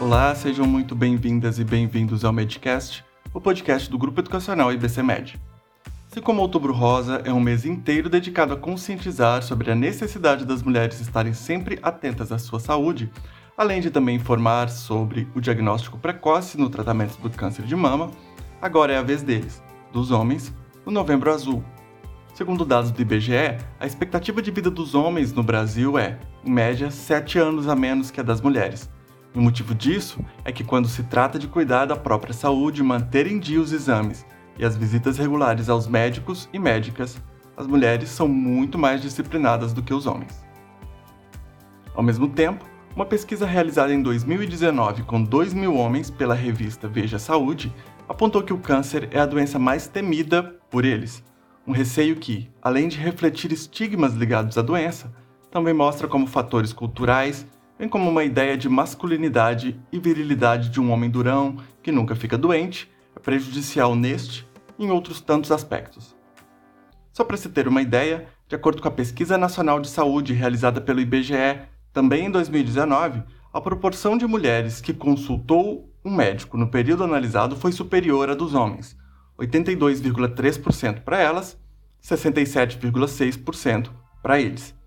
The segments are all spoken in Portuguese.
Olá, sejam muito bem-vindas e bem-vindos ao Medcast, o podcast do Grupo Educacional IBC Med. Se como Outubro Rosa é um mês inteiro dedicado a conscientizar sobre a necessidade das mulheres estarem sempre atentas à sua saúde, além de também informar sobre o diagnóstico precoce no tratamento do câncer de mama, agora é a vez deles, dos homens, o Novembro Azul. Segundo dados do IBGE, a expectativa de vida dos homens no Brasil é, em média, 7 anos a menos que a das mulheres. O motivo disso é que, quando se trata de cuidar da própria saúde, manter em dia os exames e as visitas regulares aos médicos e médicas, as mulheres são muito mais disciplinadas do que os homens. Ao mesmo tempo, uma pesquisa realizada em 2019 com 2 mil homens pela revista Veja Saúde apontou que o câncer é a doença mais temida por eles. Um receio que, além de refletir estigmas ligados à doença, também mostra como fatores culturais, bem como uma ideia de masculinidade e virilidade de um homem durão que nunca fica doente, é prejudicial neste e em outros tantos aspectos. Só para se ter uma ideia, de acordo com a Pesquisa Nacional de Saúde realizada pelo IBGE, também em 2019, a proporção de mulheres que consultou um médico no período analisado foi superior à dos homens, 82,3% para elas, 67,6% para eles.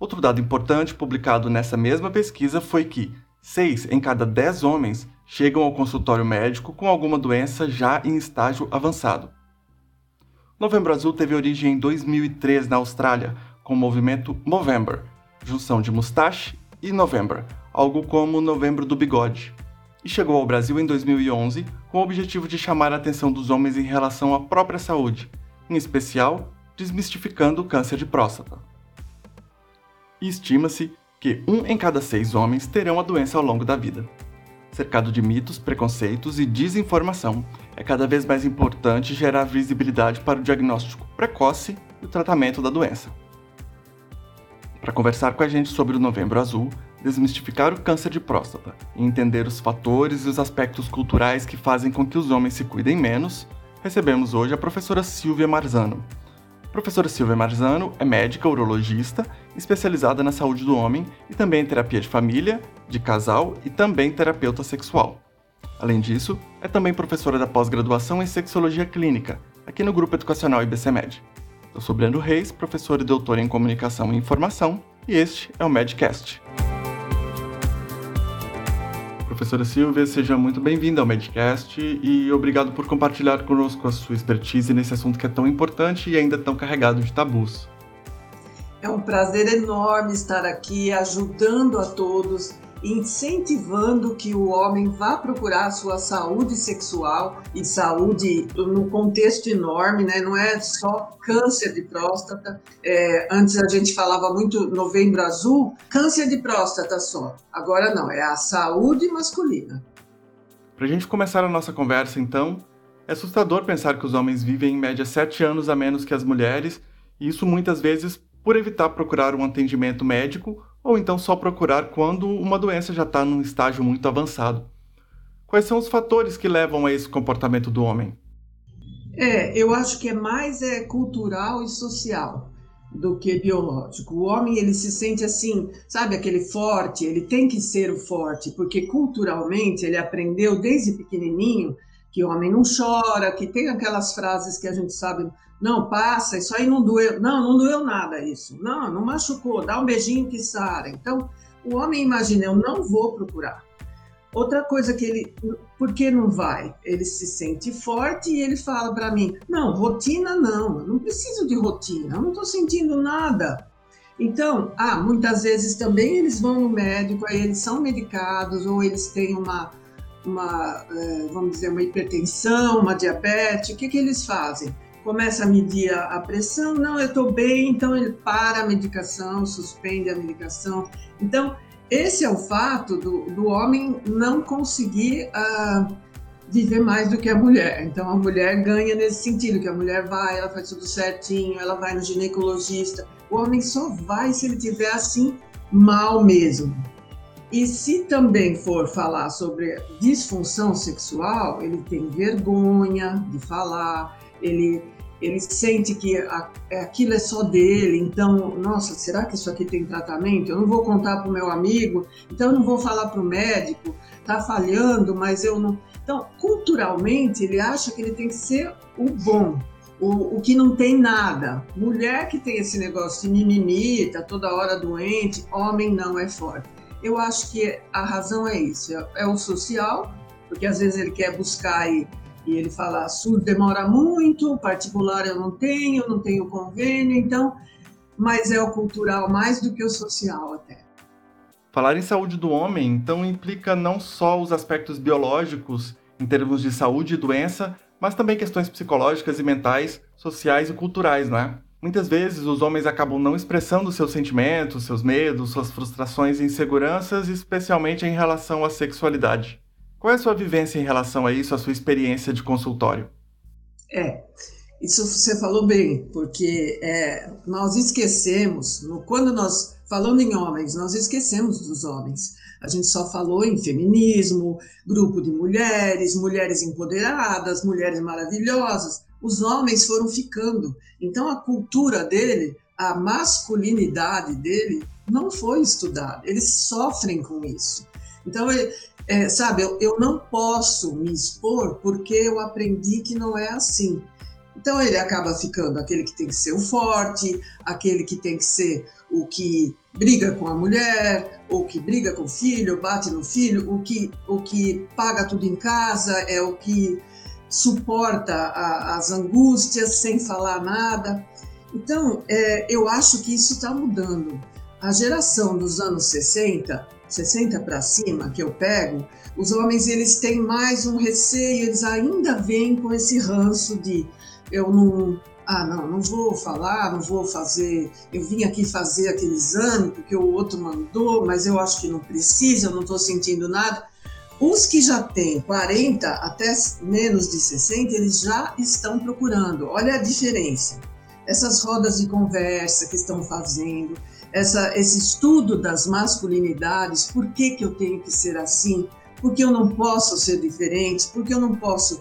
Outro dado importante publicado nessa mesma pesquisa foi que 6 em cada 10 homens chegam ao consultório médico com alguma doença já em estágio avançado. Novembro Azul teve origem em 2003 na Austrália, com o movimento Movember, junção de Mustache e November, algo como Novembro do Bigode e chegou ao Brasil em 2011 com o objetivo de chamar a atenção dos homens em relação à própria saúde, em especial desmistificando o câncer de próstata. E estima-se que um em cada seis homens terão a doença ao longo da vida. Cercado de mitos, preconceitos e desinformação, é cada vez mais importante gerar visibilidade para o diagnóstico precoce e o tratamento da doença. Para conversar com a gente sobre o Novembro Azul, desmistificar o câncer de próstata e entender os fatores e os aspectos culturais que fazem com que os homens se cuidem menos, recebemos hoje a professora Silvia Marzano. Professora Silvia Marzano é médica urologista, especializada na saúde do homem e também em terapia de família, de casal e também terapeuta sexual. Além disso, é também professora da pós-graduação em sexologia clínica, aqui no Grupo Educacional IBCMed. Eu sou Breno Reis, professor e doutor em comunicação e informação, e este é o Medcast. Professora Silvia, seja muito bem-vinda ao Medcast e obrigado por compartilhar conosco a sua expertise nesse assunto que é tão importante e ainda tão carregado de tabus. É um prazer enorme estar aqui ajudando a todos incentivando que o homem vá procurar sua saúde sexual e saúde no contexto enorme, né? Não é só câncer de próstata. É, antes a gente falava muito novembro azul, câncer de próstata só. Agora não, é a saúde masculina. Para a gente começar a nossa conversa, então, é assustador pensar que os homens vivem em média sete anos a menos que as mulheres, e isso muitas vezes por evitar procurar um atendimento médico ou então só procurar quando uma doença já está num estágio muito avançado. Quais são os fatores que levam a esse comportamento do homem? É, eu acho que é mais é, cultural e social do que biológico. O homem ele se sente assim, sabe, aquele forte, ele tem que ser o forte, porque culturalmente ele aprendeu desde pequenininho que o homem não chora, que tem aquelas frases que a gente sabe não, passa, isso aí não doeu. Não, não doeu nada isso. Não, não machucou, dá um beijinho que sara. Então, o homem imagina, eu não vou procurar. Outra coisa que ele, por que não vai? Ele se sente forte e ele fala para mim: não, rotina não, não preciso de rotina, eu não estou sentindo nada. Então, ah, muitas vezes também eles vão no médico, aí eles são medicados ou eles têm uma, uma eh, vamos dizer, uma hipertensão, uma diabetes. O que, que eles fazem? Começa a medir a pressão, não, eu estou bem, então ele para a medicação, suspende a medicação. Então, esse é o fato do, do homem não conseguir uh, viver mais do que a mulher. Então, a mulher ganha nesse sentido, que a mulher vai, ela faz tudo certinho, ela vai no ginecologista. O homem só vai se ele tiver assim mal mesmo. E se também for falar sobre disfunção sexual, ele tem vergonha de falar, ele ele sente que é, aquilo é só dele, então, nossa, será que isso aqui tem tratamento? Eu não vou contar para o meu amigo, então eu não vou falar para o médico, tá falhando, mas eu não. Então, culturalmente, ele acha que ele tem que ser o bom, o, o que não tem nada. Mulher que tem esse negócio de mimimi, tá toda hora doente, homem não é forte. Eu acho que a razão é isso, é, é o social, porque às vezes ele quer buscar aí e ele fala, SUS demora muito, particular eu não tenho, não tenho convênio, então, mas é o cultural mais do que o social até. Falar em saúde do homem, então, implica não só os aspectos biológicos, em termos de saúde e doença, mas também questões psicológicas e mentais, sociais e culturais, não é? Muitas vezes os homens acabam não expressando seus sentimentos, seus medos, suas frustrações e inseguranças, especialmente em relação à sexualidade. Qual é a sua vivência em relação a isso, a sua experiência de consultório? É, isso você falou bem, porque é, nós esquecemos, quando nós, falando em homens, nós esquecemos dos homens. A gente só falou em feminismo, grupo de mulheres, mulheres empoderadas, mulheres maravilhosas. Os homens foram ficando. Então a cultura dele, a masculinidade dele, não foi estudada. Eles sofrem com isso. Então, é, sabe, eu, eu não posso me expor porque eu aprendi que não é assim. Então ele acaba ficando aquele que tem que ser o forte, aquele que tem que ser o que briga com a mulher, ou que briga com o filho, bate no filho, o que, o que paga tudo em casa, é o que suporta a, as angústias sem falar nada. Então, é, eu acho que isso está mudando. A geração dos anos 60 60 para cima que eu pego, os homens eles têm mais um receio, eles ainda vêm com esse ranço de eu não, ah, não, não vou falar, não vou fazer, eu vim aqui fazer aquele exame porque o outro mandou, mas eu acho que não precisa, eu não estou sentindo nada. Os que já têm 40 até menos de 60, eles já estão procurando. Olha a diferença. Essas rodas de conversa que estão fazendo, essa, esse estudo das masculinidades, por que, que eu tenho que ser assim, por que eu não posso ser diferente, por que eu não posso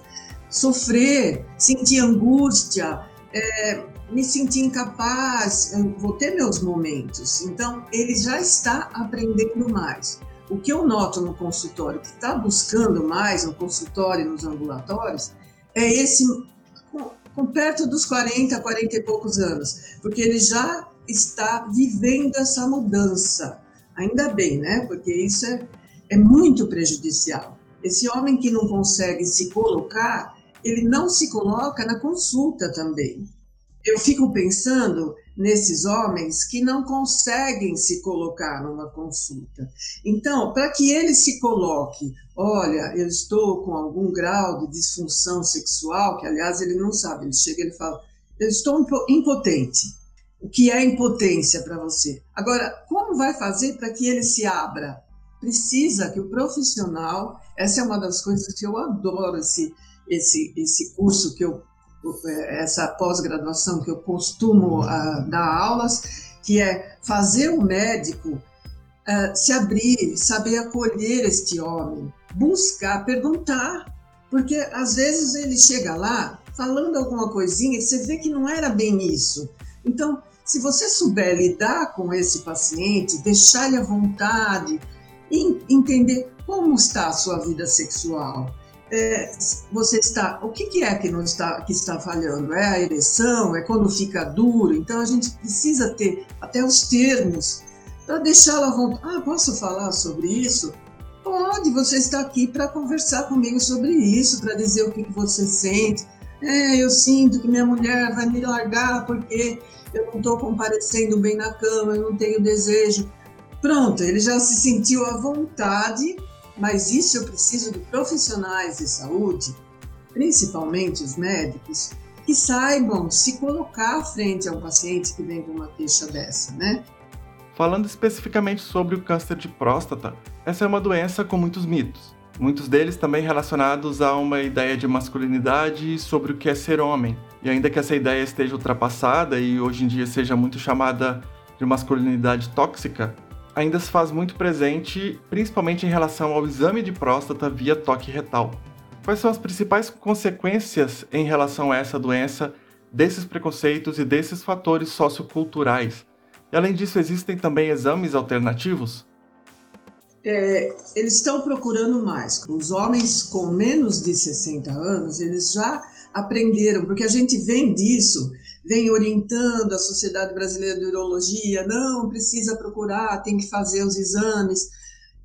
sofrer, sentir angústia, é, me sentir incapaz, eu vou ter meus momentos. Então, ele já está aprendendo mais. O que eu noto no consultório, que está buscando mais no consultório e nos ambulatórios, é esse com, com perto dos 40, 40 e poucos anos, porque ele já está vivendo essa mudança. Ainda bem, né? Porque isso é, é muito prejudicial. Esse homem que não consegue se colocar, ele não se coloca na consulta também. Eu fico pensando nesses homens que não conseguem se colocar numa consulta. Então, para que ele se coloque, olha, eu estou com algum grau de disfunção sexual, que aliás ele não sabe, ele chega e ele fala, eu estou impotente o que é impotência para você. Agora, como vai fazer para que ele se abra? Precisa que o profissional, essa é uma das coisas que eu adoro esse esse esse curso que eu essa pós-graduação que eu costumo uh, dar aulas, que é fazer o médico uh, se abrir, saber acolher este homem, buscar, perguntar, porque às vezes ele chega lá falando alguma coisinha e você vê que não era bem isso. Então, se você souber lidar com esse paciente, deixar ele à vontade, entender como está a sua vida sexual, é, você está, o que, que é que não está, que está falhando? É a ereção? É quando fica duro? Então a gente precisa ter até os termos para deixá-la à vontade. Ah, posso falar sobre isso? Pode, você está aqui para conversar comigo sobre isso, para dizer o que, que você sente. É, eu sinto que minha mulher vai me largar porque eu não estou comparecendo bem na cama, eu não tenho desejo. Pronto, ele já se sentiu à vontade, mas isso eu preciso de profissionais de saúde, principalmente os médicos, que saibam se colocar frente a um paciente que vem com uma queixa dessa, né? Falando especificamente sobre o câncer de próstata, essa é uma doença com muitos mitos. Muitos deles também relacionados a uma ideia de masculinidade sobre o que é ser homem. E ainda que essa ideia esteja ultrapassada e hoje em dia seja muito chamada de masculinidade tóxica, ainda se faz muito presente, principalmente em relação ao exame de próstata via toque retal. Quais são as principais consequências em relação a essa doença desses preconceitos e desses fatores socioculturais. E além disso, existem também exames alternativos? É, eles estão procurando mais. Os homens com menos de 60 anos, eles já aprenderam, porque a gente vem disso, vem orientando a Sociedade Brasileira de Urologia, não precisa procurar, tem que fazer os exames.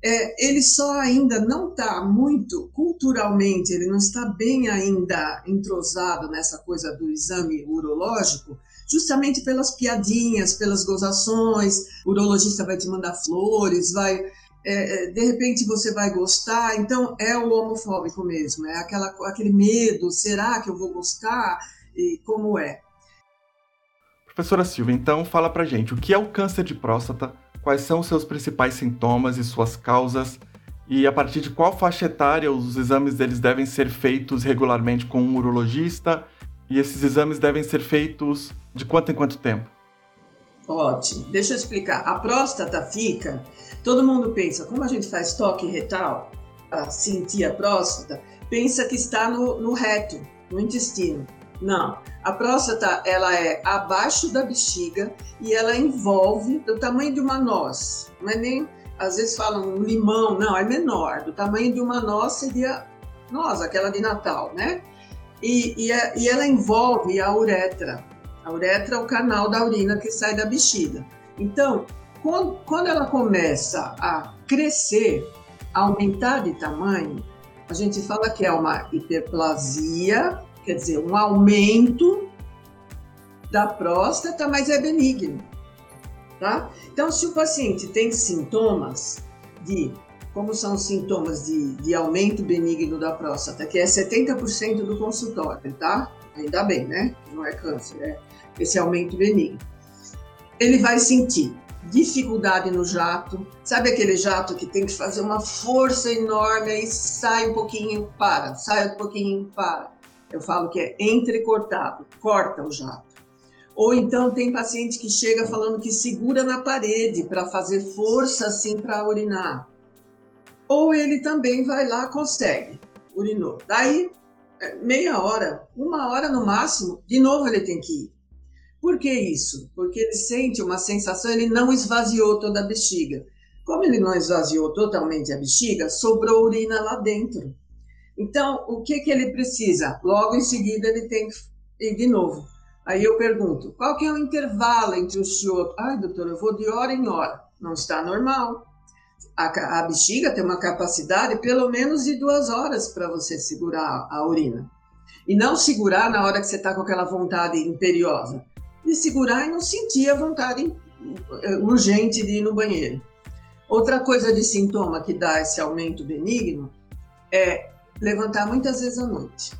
É, ele só ainda não está muito culturalmente, ele não está bem ainda entrosado nessa coisa do exame urológico, justamente pelas piadinhas, pelas gozações. O urologista vai te mandar flores, vai é, é, de repente você vai gostar, então é o homofóbico mesmo, é aquela, aquele medo, será que eu vou gostar e como é? Professora Silvia, então fala pra gente, o que é o câncer de próstata, quais são os seus principais sintomas e suas causas, e a partir de qual faixa etária os exames deles devem ser feitos regularmente com um urologista, e esses exames devem ser feitos de quanto em quanto tempo? Ótimo. Deixa eu explicar. A próstata fica. Todo mundo pensa, como a gente faz toque retal para sentir a próstata, pensa que está no, no reto, no intestino. Não. A próstata ela é abaixo da bexiga e ela envolve do tamanho de uma noz. Não é nem, às vezes falam um limão, não, é menor. Do tamanho de uma noz seria noz, aquela de Natal, né? E, e, e ela envolve a uretra. A uretra é o canal da urina que sai da bexiga. Então, quando, ela começa a crescer, a aumentar de tamanho, a gente fala que é uma hiperplasia, quer dizer, um aumento da próstata, mas é benigno. Tá? Então, se o paciente tem sintomas de, como são sintomas de, de aumento benigno da próstata, que é 70% do consultório, tá? Ainda bem, né? Não é câncer, é esse aumento benigno. Ele vai sentir dificuldade no jato, sabe aquele jato que tem que fazer uma força enorme e sai um pouquinho, para, sai um pouquinho, para. Eu falo que é entrecortado, corta o jato. Ou então tem paciente que chega falando que segura na parede para fazer força assim para urinar. Ou ele também vai lá, consegue, urinou. Daí, é, meia hora, uma hora no máximo, de novo ele tem que ir. Por que isso? Porque ele sente uma sensação, ele não esvaziou toda a bexiga. Como ele não esvaziou totalmente a bexiga, sobrou urina lá dentro. Então, o que, que ele precisa? Logo em seguida, ele tem que ir de novo. Aí eu pergunto, qual que é o intervalo entre o senhor? Ai, doutor, eu vou de hora em hora. Não está normal. A, a bexiga tem uma capacidade pelo menos de duas horas para você segurar a urina. E não segurar na hora que você está com aquela vontade imperiosa de segurar e não sentir a vontade urgente de ir no banheiro. Outra coisa de sintoma que dá esse aumento benigno é levantar muitas vezes à noite.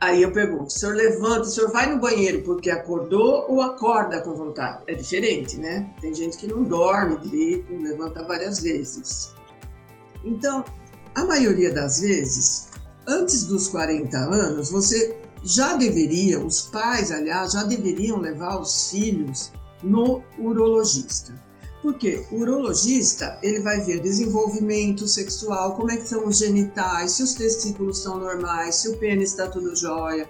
Aí eu pergunto, o senhor levanta, o senhor vai no banheiro porque acordou ou acorda com vontade? É diferente, né? Tem gente que não dorme direito, levanta várias vezes. Então, a maioria das vezes, antes dos 40 anos, você já deveria, os pais, aliás, já deveriam levar os filhos no urologista. Porque o urologista, ele vai ver desenvolvimento sexual, como é que são os genitais, se os testículos estão normais, se o pênis está tudo jóia.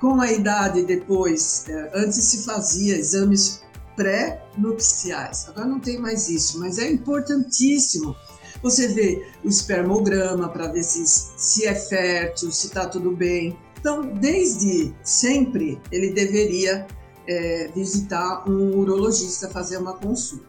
Com a idade depois, é, antes se fazia exames pré-nupciais, agora não tem mais isso, mas é importantíssimo você ver o espermograma para ver se, se é fértil, se está tudo bem. Então, desde sempre, ele deveria é, visitar um urologista, fazer uma consulta.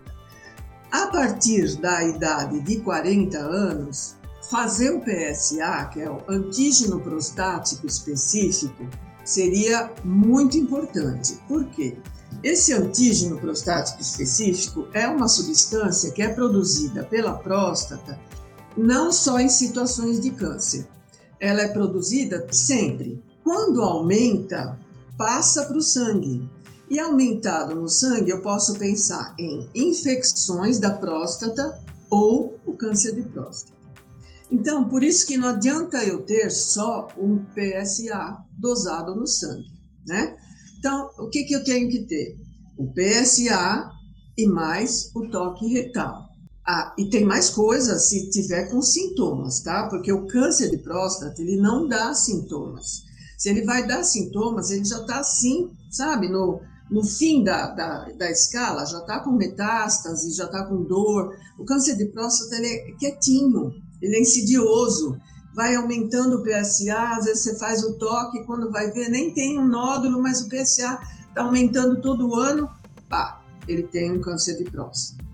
A partir da idade de 40 anos, fazer o PSA, que é o antígeno prostático específico, seria muito importante. Por quê? Esse antígeno prostático específico é uma substância que é produzida pela próstata não só em situações de câncer, ela é produzida sempre. Quando aumenta, passa para o sangue. E aumentado no sangue, eu posso pensar em infecções da próstata ou o câncer de próstata. Então, por isso que não adianta eu ter só um PSA dosado no sangue, né? Então, o que, que eu tenho que ter? O PSA e mais o toque retal. Ah, e tem mais coisas se tiver com sintomas, tá? Porque o câncer de próstata, ele não dá sintomas. Se ele vai dar sintomas, ele já está sim sabe, no, no fim da, da, da escala, já está com metástase, já está com dor. O câncer de próstata ele é quietinho, ele é insidioso, vai aumentando o PSA, às vezes você faz o toque, quando vai ver, nem tem um nódulo, mas o PSA está aumentando todo ano, pá, ele tem um câncer de próstata.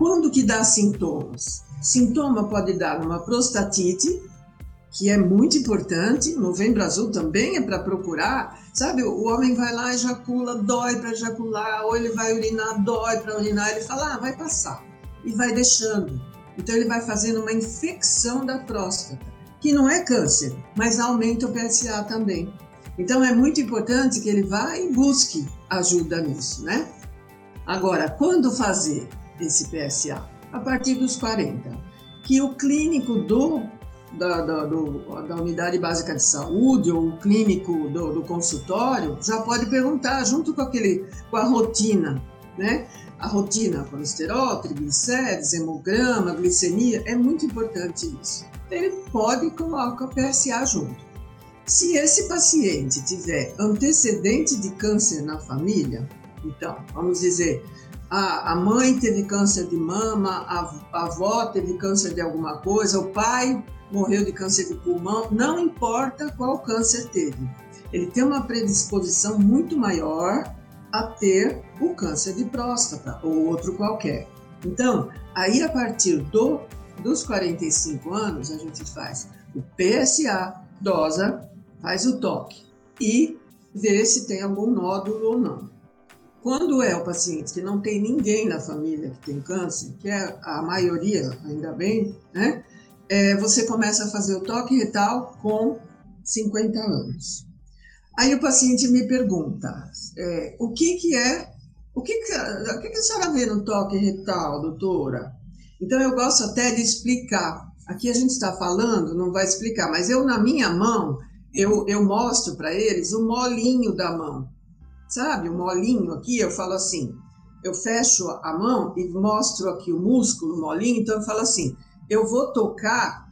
Quando que dá sintomas? Sintoma pode dar uma prostatite, que é muito importante. Novembro Azul também é para procurar. Sabe, o homem vai lá, ejacula, dói para ejacular, ou ele vai urinar, dói para urinar, ele fala, ah, vai passar. E vai deixando. Então ele vai fazendo uma infecção da próstata, que não é câncer, mas aumenta o PSA também. Então é muito importante que ele vá e busque ajuda nisso, né? Agora, quando fazer esse PSA? A partir dos 40. Que o clínico do da, da, do, da, unidade básica de saúde ou o clínico do, do, consultório já pode perguntar junto com aquele com a rotina, né? A rotina, colesterol, triglicérides, hemograma, glicemia, é muito importante isso. Ele pode colocar o PSA junto. Se esse paciente tiver antecedente de câncer na família, então, vamos dizer, a, a mãe teve câncer de mama, a, a avó teve câncer de alguma coisa, o pai morreu de câncer de pulmão, não importa qual câncer teve. Ele tem uma predisposição muito maior a ter o câncer de próstata ou outro qualquer. Então, aí a partir do, dos 45 anos, a gente faz o PSA, dosa, faz o toque e vê se tem algum nódulo ou não. Quando é o paciente que não tem ninguém na família que tem câncer, que é a maioria, ainda bem, né? é, você começa a fazer o toque retal com 50 anos. Aí o paciente me pergunta, é, o que que é, o que que, o que que a senhora vê no toque retal, doutora? Então eu gosto até de explicar. Aqui a gente está falando, não vai explicar, mas eu na minha mão, eu, eu mostro para eles o molinho da mão. Sabe, o molinho aqui, eu falo assim, eu fecho a mão e mostro aqui o músculo, molinho, então eu falo assim, eu vou tocar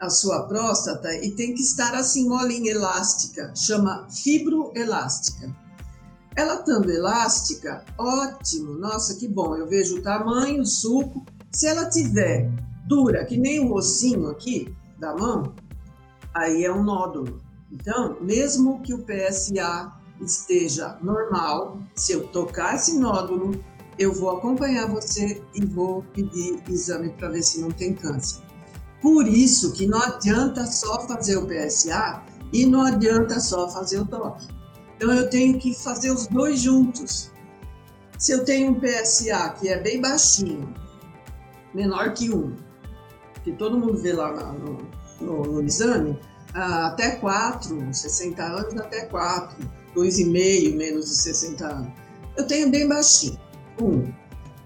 a sua próstata e tem que estar assim molinha elástica, chama fibroelástica. Ela estando elástica, ótimo, nossa, que bom, eu vejo o tamanho, o suco. Se ela tiver dura, que nem o ossinho aqui da mão, aí é um nódulo. Então, mesmo que o PSA esteja normal, se eu tocar esse nódulo, eu vou acompanhar você e vou pedir exame para ver se não tem câncer. Por isso que não adianta só fazer o PSA e não adianta só fazer o toque. Então eu tenho que fazer os dois juntos. Se eu tenho um PSA que é bem baixinho, menor que um, que todo mundo vê lá no, no, no exame, até 4, 60 anos até 4, 2,5 menos de 60 anos. Eu tenho bem baixinho um.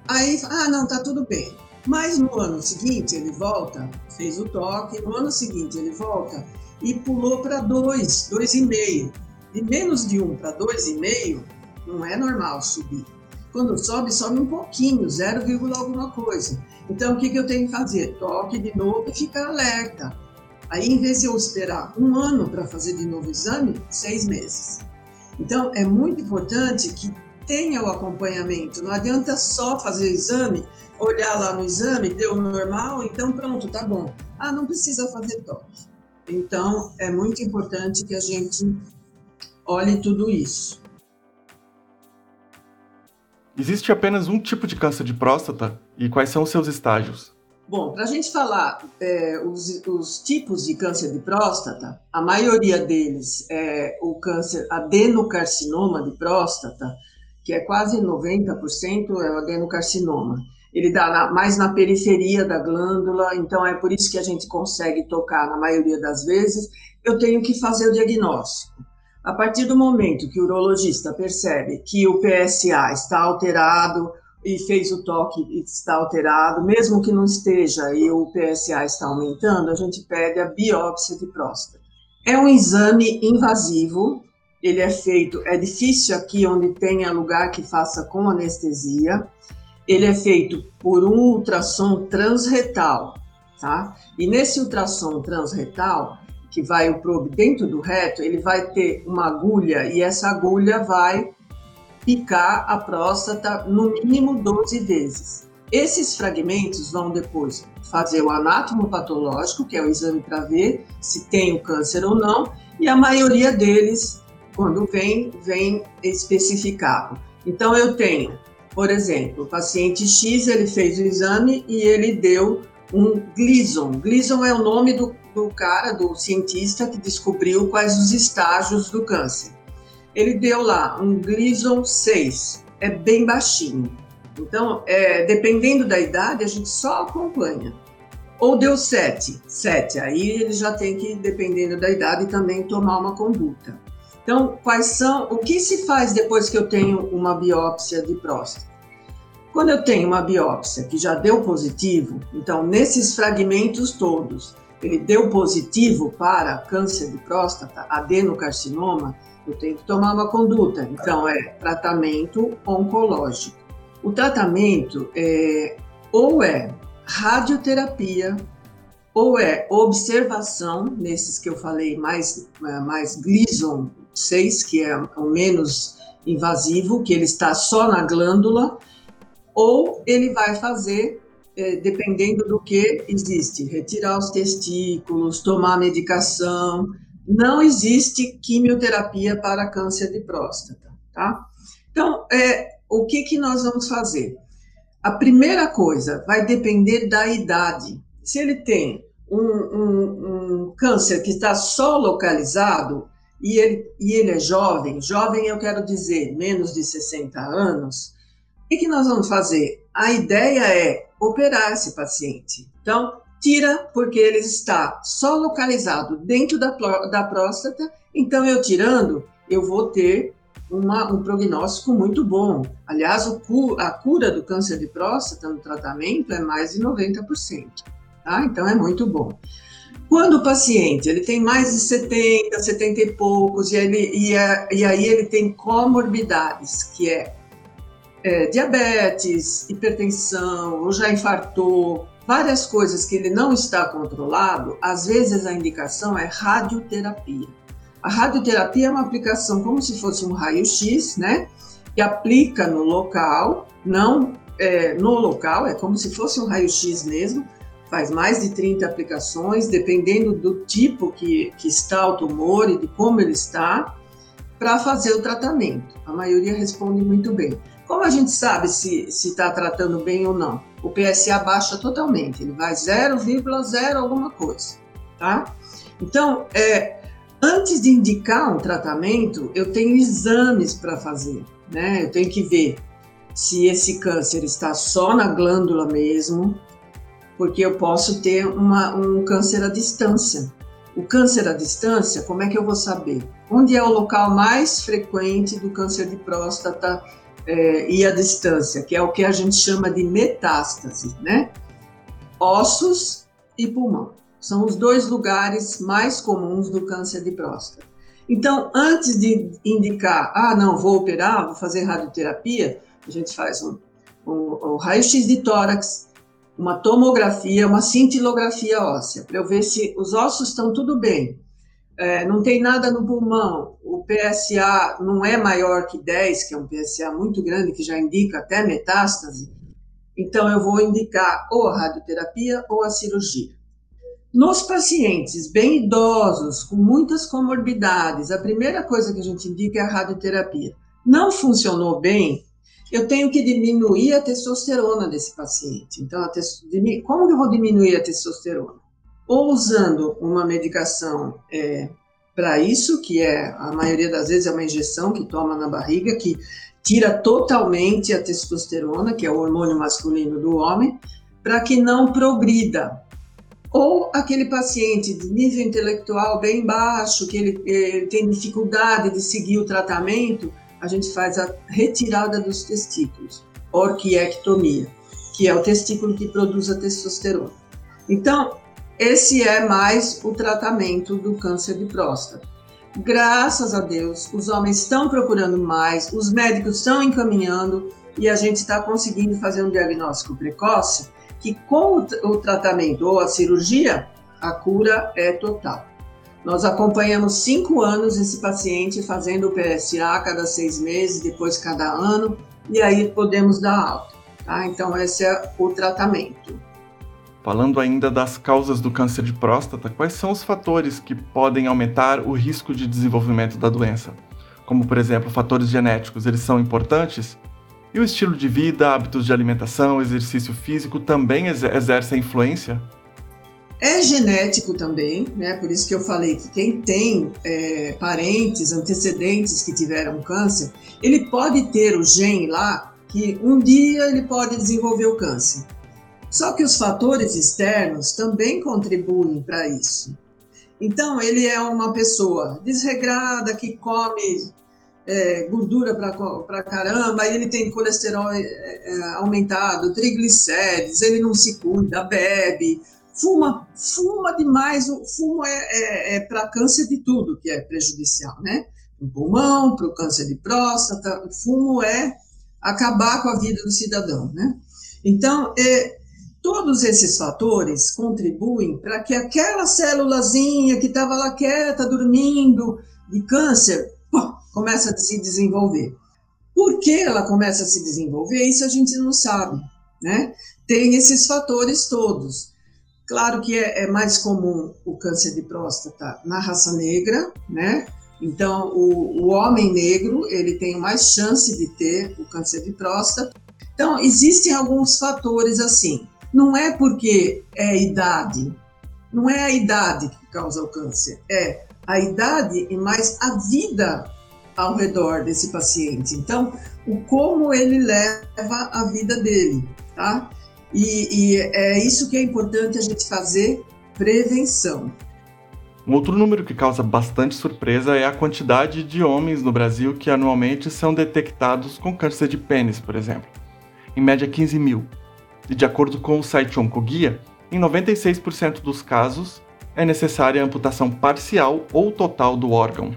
Aí, ah, não, tá tudo bem. Mas no ano seguinte ele volta, fez o toque, no ano seguinte ele volta e pulou para dois, dois e meio. De menos de um para dois e meio, não é normal subir. Quando sobe, sobe um pouquinho, 0, alguma coisa. Então, o que, que eu tenho que fazer? Toque de novo e ficar alerta. Aí, em vez de eu esperar um ano para fazer de novo o exame, seis meses. Então, é muito importante que tenha o acompanhamento. Não adianta só fazer exame, olhar lá no exame, deu normal, então pronto, tá bom. Ah, não precisa fazer toque. Então, é muito importante que a gente olhe tudo isso. Existe apenas um tipo de câncer de próstata e quais são os seus estágios? Bom, para a gente falar é, os, os, tipos de câncer de próstata, a maioria deles é o câncer adenocarcinoma de próstata, que é quase 90% é o adenocarcinoma. Ele dá na, mais na periferia da glândula, então é por isso que a gente consegue tocar na maioria das vezes. Eu tenho que fazer o diagnóstico. A partir do momento que o urologista percebe que o PSA está alterado e fez o toque e está alterado, mesmo que não esteja e o PSA está aumentando, a gente pede a biópsia de próstata. É um exame invasivo, ele é feito, é difícil aqui onde tenha lugar que faça com anestesia. Ele é feito por um ultrassom transretal, tá? E nesse ultrassom transretal, que vai o probe dentro do reto, ele vai ter uma agulha e essa agulha vai picar a próstata no mínimo 12 vezes. Esses fragmentos vão depois fazer o anátomo patológico, que é o exame para ver se tem o câncer ou não, e a maioria deles, quando vem, vem especificado. Então eu tenho, por exemplo, o paciente X, ele fez o exame e ele deu um Gleason. Gleason é o nome do, do cara, do cientista que descobriu quais os estágios do câncer. Ele deu lá um Gleason 6, é bem baixinho. Então, é, dependendo da idade, a gente só acompanha. Ou deu 7, 7, aí ele já tem que, dependendo da idade, também tomar uma conduta. Então, quais são, o que se faz depois que eu tenho uma biópsia de próstata? Quando eu tenho uma biópsia que já deu positivo, então nesses fragmentos todos, ele deu positivo para câncer de próstata, adenocarcinoma, eu tenho que tomar uma conduta. Então, é tratamento oncológico. O tratamento é ou é radioterapia, ou é observação, nesses que eu falei, mais, mais Gleason 6, que é o menos invasivo, que ele está só na glândula, ou ele vai fazer, é, dependendo do que existe, retirar os testículos, tomar medicação. Não existe quimioterapia para câncer de próstata, tá? Então, é, o que, que nós vamos fazer? A primeira coisa vai depender da idade. Se ele tem um, um, um câncer que está só localizado e ele, e ele é jovem, jovem eu quero dizer menos de 60 anos, o que, que nós vamos fazer? A ideia é operar esse paciente. Então, tira porque ele está só localizado dentro da, da próstata, então eu tirando, eu vou ter uma, um prognóstico muito bom. Aliás, o, a cura do câncer de próstata no tratamento é mais de 90%. Tá? Então é muito bom. Quando o paciente ele tem mais de 70, 70 e poucos, e, ele, e, e aí ele tem comorbidades, que é, é, diabetes, hipertensão, ou já infartou, várias coisas que ele não está controlado, às vezes a indicação é radioterapia. A radioterapia é uma aplicação como se fosse um raio-x, né? Que aplica no local, não é, no local, é como se fosse um raio-x mesmo, faz mais de 30 aplicações, dependendo do tipo que, que está o tumor e de como ele está, para fazer o tratamento. A maioria responde muito bem. Como a gente sabe se está tratando bem ou não? O PSA baixa totalmente, ele vai 0,0 alguma coisa, tá? Então, é, Antes de indicar um tratamento, eu tenho exames para fazer, né? Eu tenho que ver se esse câncer está só na glândula mesmo, porque eu posso ter uma, um câncer à distância. O câncer à distância, como é que eu vou saber? Onde é o local mais frequente do câncer de próstata é, e à distância, que é o que a gente chama de metástase, né? Ossos e pulmão. São os dois lugares mais comuns do câncer de próstata. Então, antes de indicar, ah, não, vou operar, vou fazer radioterapia, a gente faz um, um, um raio-x de tórax, uma tomografia, uma cintilografia óssea, para eu ver se os ossos estão tudo bem. É, não tem nada no pulmão, o PSA não é maior que 10, que é um PSA muito grande, que já indica até metástase, então eu vou indicar ou a radioterapia ou a cirurgia. Nos pacientes bem idosos, com muitas comorbidades, a primeira coisa que a gente indica é a radioterapia. Não funcionou bem, eu tenho que diminuir a testosterona desse paciente. Então, como que eu vou diminuir a testosterona? Ou usando uma medicação é, para isso, que é, a maioria das vezes, é uma injeção que toma na barriga, que tira totalmente a testosterona, que é o hormônio masculino do homem, para que não progrida ou aquele paciente de nível intelectual bem baixo, que ele, ele, tem dificuldade de seguir o tratamento, a gente faz a retirada dos testículos, orquiectomia, que é o testículo que produz a testosterona. Então, esse é mais o tratamento do câncer de próstata. Graças a Deus, os homens estão procurando mais, os médicos estão encaminhando e a gente está conseguindo fazer um diagnóstico precoce que com o tratamento ou a cirurgia, a cura é total. Nós acompanhamos cinco anos esse paciente fazendo o PSA cada seis meses, depois cada ano, e aí podemos dar alta. Tá? Então, esse é o tratamento. Falando ainda das causas do câncer de próstata, quais são os fatores que podem aumentar o risco de desenvolvimento da doença? Como, por exemplo, fatores genéticos, eles são importantes? E o estilo de vida, hábitos de alimentação, exercício físico também exercem influência? É genético também, né? Por isso que eu falei que quem tem é, parentes, antecedentes que tiveram câncer, ele pode ter o gene lá que um dia ele pode desenvolver o câncer. Só que os fatores externos também contribuem para isso. Então, ele é uma pessoa desregrada que come é, gordura para caramba, ele tem colesterol é, é, aumentado, triglicérides, ele não se cuida, bebe, fuma, fuma demais. O fumo é, é, é para câncer de tudo que é prejudicial, né? Para o pulmão, para o câncer de próstata, o fumo é acabar com a vida do cidadão, né? Então, é, todos esses fatores contribuem para que aquela célulazinha que estava lá quieta, dormindo, de câncer, pô, começa a se desenvolver. Por que ela começa a se desenvolver? Isso a gente não sabe, né? Tem esses fatores todos. Claro que é, é mais comum o câncer de próstata na raça negra, né? Então, o, o homem negro, ele tem mais chance de ter o câncer de próstata. Então, existem alguns fatores assim. Não é porque é idade, não é a idade que causa o câncer, é a idade e mais a vida ao redor desse paciente. Então, o como ele leva a vida dele, tá? E, e é isso que é importante a gente fazer prevenção. Um outro número que causa bastante surpresa é a quantidade de homens no Brasil que anualmente são detectados com câncer de pênis, por exemplo. Em média 15 mil. E de acordo com o site Oncoguia, em 96% dos casos é necessária a amputação parcial ou total do órgão.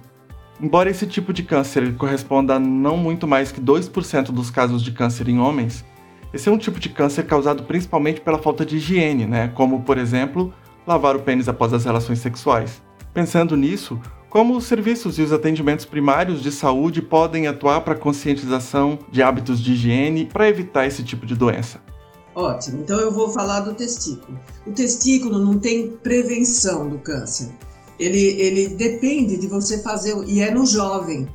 Embora esse tipo de câncer corresponda a não muito mais que 2% dos casos de câncer em homens, esse é um tipo de câncer causado principalmente pela falta de higiene, né? como, por exemplo, lavar o pênis após as relações sexuais. Pensando nisso, como os serviços e os atendimentos primários de saúde podem atuar para a conscientização de hábitos de higiene para evitar esse tipo de doença? Ótimo, então eu vou falar do testículo. O testículo não tem prevenção do câncer. Ele, ele depende de você fazer, e é no jovem.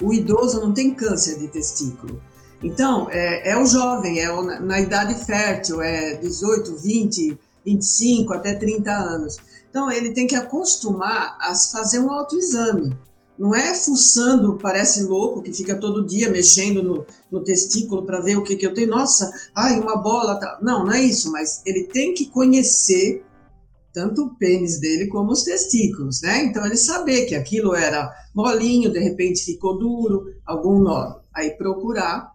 O idoso não tem câncer de testículo. Então, é, é o jovem, é o, na idade fértil, é 18, 20, 25 até 30 anos. Então, ele tem que acostumar a fazer um autoexame. Não é fuçando, parece louco, que fica todo dia mexendo no, no testículo para ver o que, que eu tenho. Nossa, ai, uma bola. Tá. Não, não é isso, mas ele tem que conhecer tanto o pênis dele como os testículos, né? Então, ele saber que aquilo era molinho, de repente ficou duro, algum nó. Aí procurar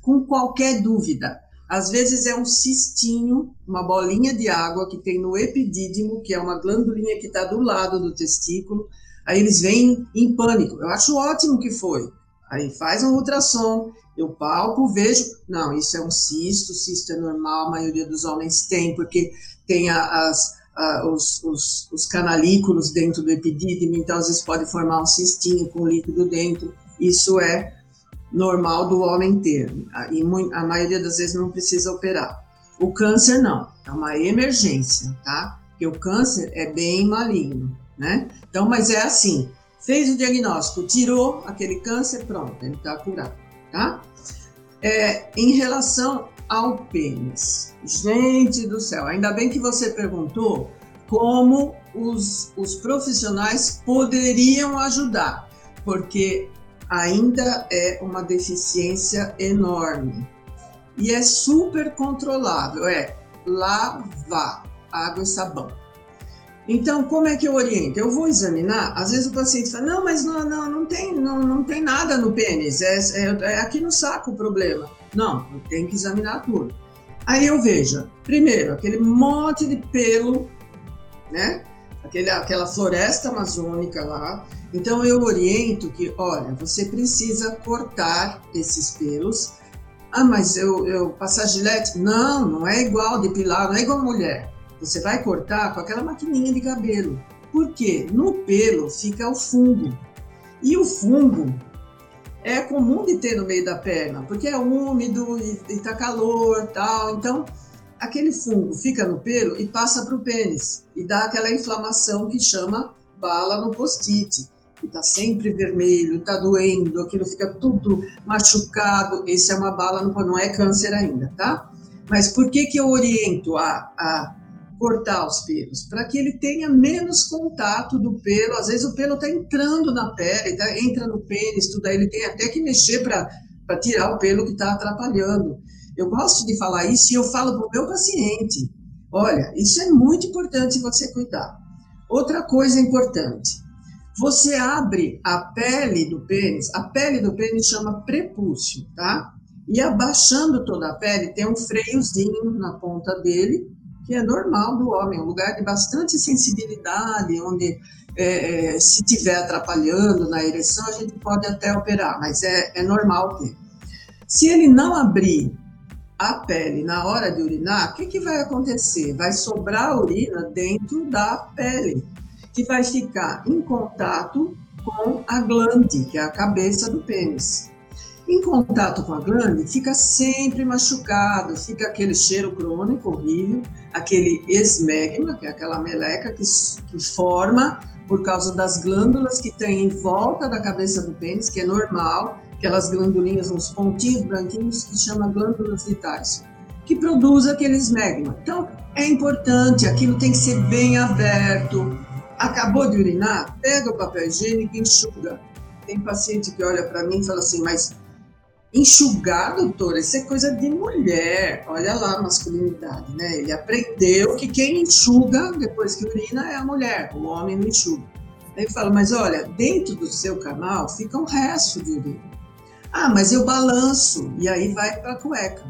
com qualquer dúvida. Às vezes é um cistinho, uma bolinha de água que tem no epidídimo, que é uma glandulinha que está do lado do testículo. Aí eles vêm em pânico. Eu acho ótimo que foi. Aí faz um ultrassom, eu palpo, vejo. Não, isso é um cisto, cisto é normal, a maioria dos homens tem, porque tem as, a, os, os, os canalículos dentro do epidídimo, então às vezes pode formar um cistinho com líquido dentro. Isso é normal do homem ter. E a maioria das vezes não precisa operar. O câncer não, é uma emergência, tá? Porque o câncer é bem maligno, né? Então, mas é assim, fez o diagnóstico, tirou aquele câncer, pronto, ele está curado, tá? É, em relação ao pênis, gente do céu, ainda bem que você perguntou como os, os profissionais poderiam ajudar, porque ainda é uma deficiência enorme. E é super controlável, é lavar água e sabão. Então, como é que eu oriento? Eu vou examinar, às vezes o paciente fala, não, mas não, não, não, tem, não, não tem nada no pênis, é, é, é aqui no saco o problema. Não, tenho que examinar tudo. Aí eu vejo, primeiro, aquele monte de pelo, né? Aquele, aquela floresta amazônica lá, então eu oriento que, olha, você precisa cortar esses pelos. Ah, mas eu, eu passar gilete? Não, não é igual depilar, não é igual mulher. Você vai cortar com aquela maquininha de cabelo. Porque no pelo fica o fungo. E o fungo é comum de ter no meio da perna, porque é úmido e, está calor tal. Então, aquele fungo fica no pelo e passa para o pênis e dá aquela inflamação que chama bala no post-it. Está sempre vermelho, está doendo, aquilo fica tudo machucado. Esse é uma bala, no, não é câncer ainda, tá? Mas por que, que eu oriento a, a cortar os pelos? Para que ele tenha menos contato do pelo. Às vezes o pelo está entrando na pele, tá, entra no pênis, tudo aí ele tem até que mexer para tirar o pelo que está atrapalhando. Eu gosto de falar isso e eu falo para o meu paciente: olha, isso é muito importante você cuidar. Outra coisa importante, você abre a pele do pênis, a pele do pênis chama prepúcio, tá? E abaixando toda a pele tem um freiozinho na ponta dele, que é normal do homem, um lugar de bastante sensibilidade, onde é, é, se tiver atrapalhando na ereção, a gente pode até operar, mas é, é normal ter. Se ele não abrir a pele na hora de urinar, o que, que vai acontecer? Vai sobrar urina dentro da pele, que vai ficar em contato com a glande, que é a cabeça do pênis. Em contato com a glande, fica sempre machucado, fica aquele cheiro crônico horrível, aquele esmegma, que é aquela meleca que, que forma por causa das glândulas que tem em volta da cabeça do pênis, que é normal, aquelas glandulinhas, uns pontinhos branquinhos que chama glândulas vitais, que produz aquele esmegma. Então, é importante, aquilo tem que ser bem aberto. Acabou de urinar? Pega o papel higiênico e enxuga. Tem paciente que olha para mim e fala assim, mas enxugar, doutora, isso é coisa de mulher. Olha lá a masculinidade, né? Ele aprendeu que quem enxuga depois que urina é a mulher, o homem não enxuga. Aí fala, mas olha, dentro do seu canal fica um resto de urina. Ah, mas eu balanço e aí vai para a cueca.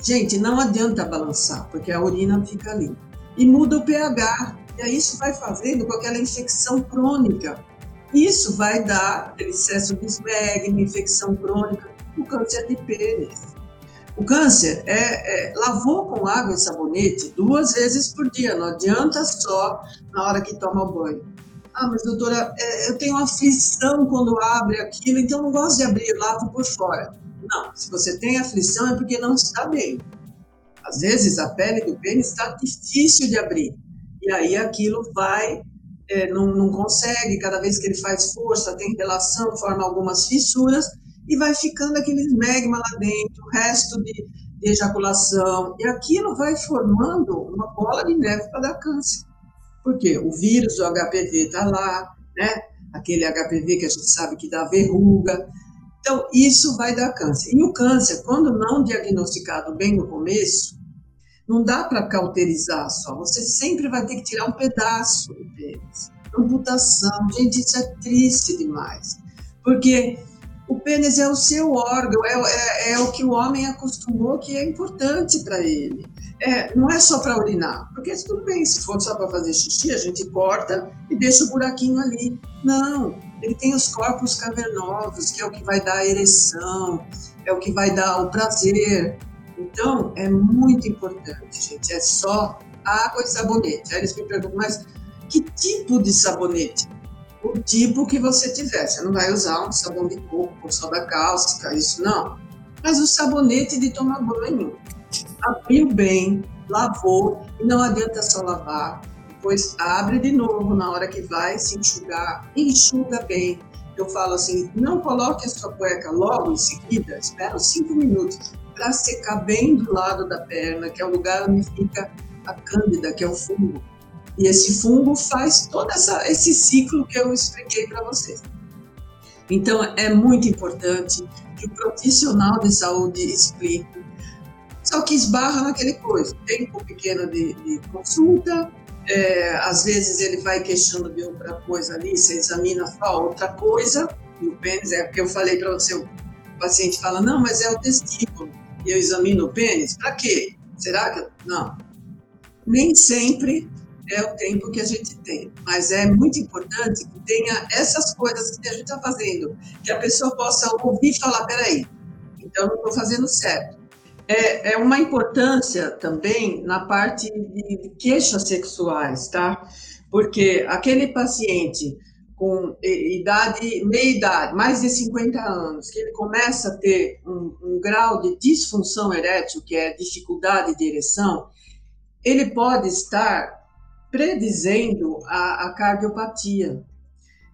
Gente, não adianta balançar, porque a urina fica ali. E muda o pH. E aí isso vai fazendo com aquela infecção crônica. Isso vai dar excesso de esmegma, infecção crônica, o câncer de pênis. O câncer é, é, lavou com água e sabonete duas vezes por dia, não adianta só na hora que toma banho. Ah, mas doutora, é, eu tenho aflição quando abre aquilo, então não gosto de abrir, lavo por fora. Não, se você tem aflição é porque não está bem. Às vezes a pele do pênis está difícil de abrir, e aí aquilo vai, é, não, não consegue, cada vez que ele faz força, tem relação, forma algumas fissuras, e vai ficando aquele magma lá dentro, o resto de, de ejaculação, e aquilo vai formando uma bola de neve para dar câncer. Porque o vírus do HPV está lá, né? Aquele HPV que a gente sabe que dá verruga. Então, isso vai dar câncer. E o câncer, quando não diagnosticado bem no começo, não dá para cauterizar só. Você sempre vai ter que tirar um pedaço do pênis. Amputação. Gente, isso é triste demais. Porque o pênis é o seu órgão, é, é, é o que o homem acostumou que é importante para ele é, não é só para urinar, porque tudo bem, se for só para fazer xixi, a gente corta e deixa o buraquinho ali. Não, ele tem os corpos cavernosos, que é o que vai dar a ereção, é o que vai dar o prazer. Então, é muito importante, gente, é só água e sabonete. Aí eles me perguntam, mas que tipo de sabonete? O tipo que você tiver. Você não vai usar um sabão de coco com soda cáustica, isso não. Mas o sabonete de tomar banho, abriu bem, lavou, e não adianta só lavar, depois abre de novo na hora que vai se enxugar, enxuga bem. Eu falo assim, não coloque a sua cueca logo em seguida, espera uns cinco minutos para secar bem do lado da perna, que é o lugar onde fica a cândida, que é o fungo. E esse fungo faz todo essa, esse ciclo que eu expliquei para vocês. Então, é muito importante que o profissional de saúde explique só que esbarra naquele coisa, tempo pequeno de, de consulta, é, às vezes ele vai queixando de outra coisa ali, você examina só outra coisa, e o pênis é porque eu falei para você, o paciente fala, não, mas é o testículo, e eu examino o pênis, para quê? Será que. Não. Nem sempre é o tempo que a gente tem, mas é muito importante que tenha essas coisas que a gente está fazendo, que a pessoa possa ouvir e falar: peraí, então não estou fazendo certo é, é uma importância também na parte de queixas sexuais, tá? Porque aquele paciente com idade, meia idade, mais de 50 anos, que ele começa a ter um, um grau de disfunção erétil, que é dificuldade de ereção, ele pode estar predizendo a, a cardiopatia.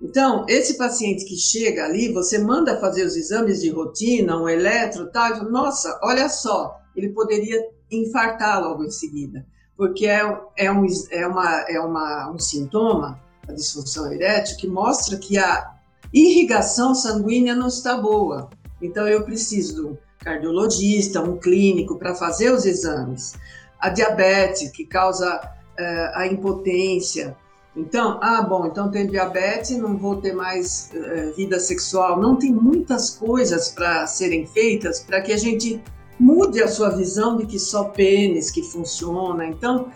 Então, esse paciente que chega ali, você manda fazer os exames de rotina, um eletro, tal, nossa, olha só, ele poderia infartar logo em seguida, porque é, é, um, é, uma, é uma, um sintoma a disfunção erétil, que mostra que a irrigação sanguínea não está boa. Então, eu preciso de um cardiologista, um clínico para fazer os exames. A diabetes, que causa uh, a impotência. Então, ah, bom, então tem diabetes, não vou ter mais uh, vida sexual. Não tem muitas coisas para serem feitas para que a gente mude a sua visão de que só pênis que funciona. Então,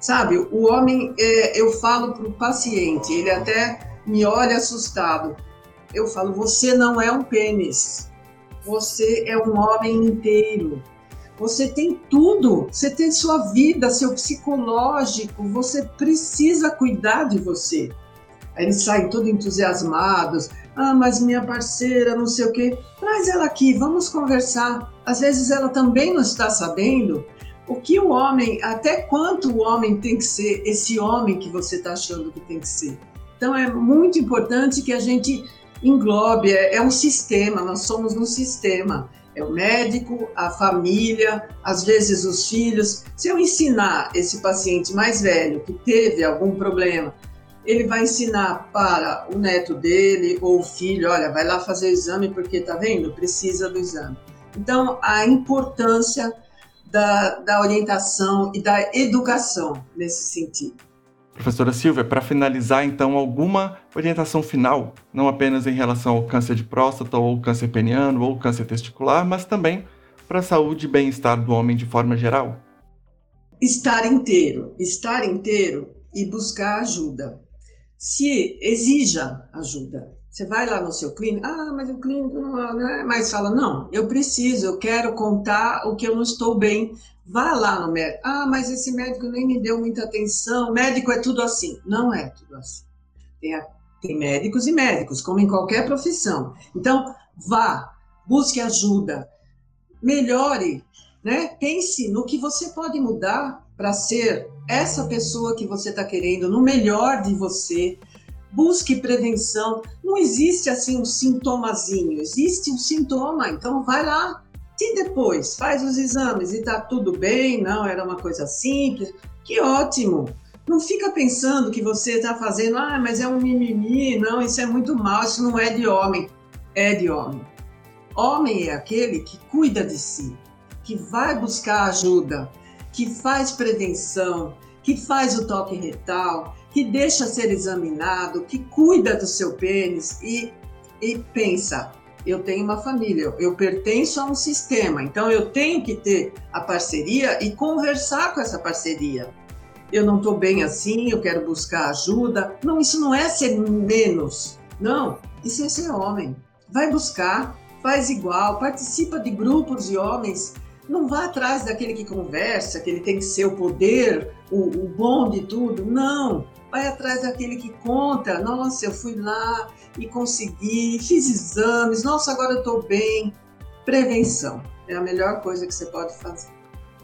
Sabe, o homem, é, eu falo para o paciente, ele até me olha assustado. Eu falo, você não é um pênis, você é um homem inteiro. Você tem tudo, você tem sua vida, seu psicológico, você precisa cuidar de você. Aí eles saem todos entusiasmados. Ah, mas minha parceira, não sei o quê. Traz ela aqui, vamos conversar. Às vezes ela também não está sabendo o que o homem, até quanto o homem tem que ser esse homem que você está achando que tem que ser. Então é muito importante que a gente englobe, é, é um sistema, nós somos um sistema. É o médico, a família, às vezes os filhos. Se eu ensinar esse paciente mais velho que teve algum problema, ele vai ensinar para o neto dele ou o filho, olha, vai lá fazer o exame porque tá vendo, precisa do exame. Então, a importância da, da orientação e da educação nesse sentido. Professora Silvia, para finalizar, então, alguma orientação final, não apenas em relação ao câncer de próstata ou câncer peniano ou câncer testicular, mas também para a saúde e bem-estar do homem de forma geral? Estar inteiro, estar inteiro e buscar ajuda. Se exija ajuda, você vai lá no seu clínico, ah, mas o clínico não, é mais fala, não, eu preciso, eu quero contar o que eu não estou bem. Vá lá no médico. Ah, mas esse médico nem me deu muita atenção. Médico é tudo assim. Não é tudo assim. Tem, a, tem médicos e médicos, como em qualquer profissão. Então, vá, busque ajuda, melhore, né? Pense no que você pode mudar para ser essa pessoa que você está querendo, no melhor de você, busque prevenção. Não existe assim um sintomazinho, existe um sintoma, então vai lá. Se depois faz os exames e tá tudo bem, não, era uma coisa simples, que ótimo. Não fica pensando que você está fazendo, ah, mas é um mimimi, não, isso é muito mal, isso não é de homem. É de homem. Homem é aquele que cuida de si, que vai buscar ajuda, que faz prevenção, que faz o toque retal, que deixa ser examinado, que cuida do seu pênis e, e pensa: eu tenho uma família, eu pertenço a um sistema, então eu tenho que ter a parceria e conversar com essa parceria. Eu não estou bem assim, eu quero buscar ajuda. Não, isso não é ser menos. Não, isso é ser homem. Vai buscar, faz igual, participa de grupos de homens não vá atrás daquele que conversa, que ele tem que ser o poder, o, o bom de tudo. Não. Vai atrás daquele que conta. Nossa, eu fui lá e consegui, fiz exames. Nossa, agora eu estou bem. Prevenção é a melhor coisa que você pode fazer.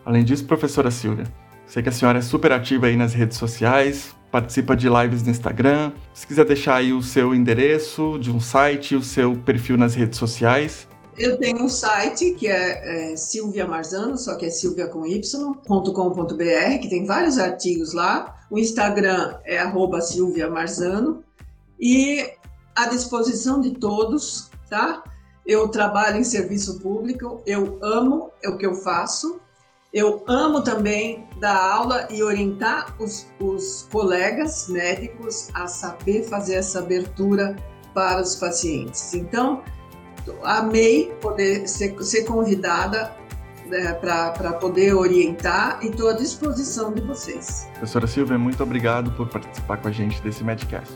Além disso, professora Silvia, sei que a senhora é super ativa aí nas redes sociais, participa de lives no Instagram. Se quiser deixar aí o seu endereço de um site, o seu perfil nas redes sociais, eu tenho um site que é, é Silvia Marzano, só que é silvia com y.com.br, que tem vários artigos lá. O Instagram é arroba Silvia Marzano. E à disposição de todos, tá? Eu trabalho em serviço público, eu amo o que eu faço. Eu amo também dar aula e orientar os, os colegas médicos a saber fazer essa abertura para os pacientes. Então, amei poder ser, ser convidada né, para poder orientar e estou à disposição de vocês. Professora Silvia, muito obrigado por participar com a gente desse Medcast.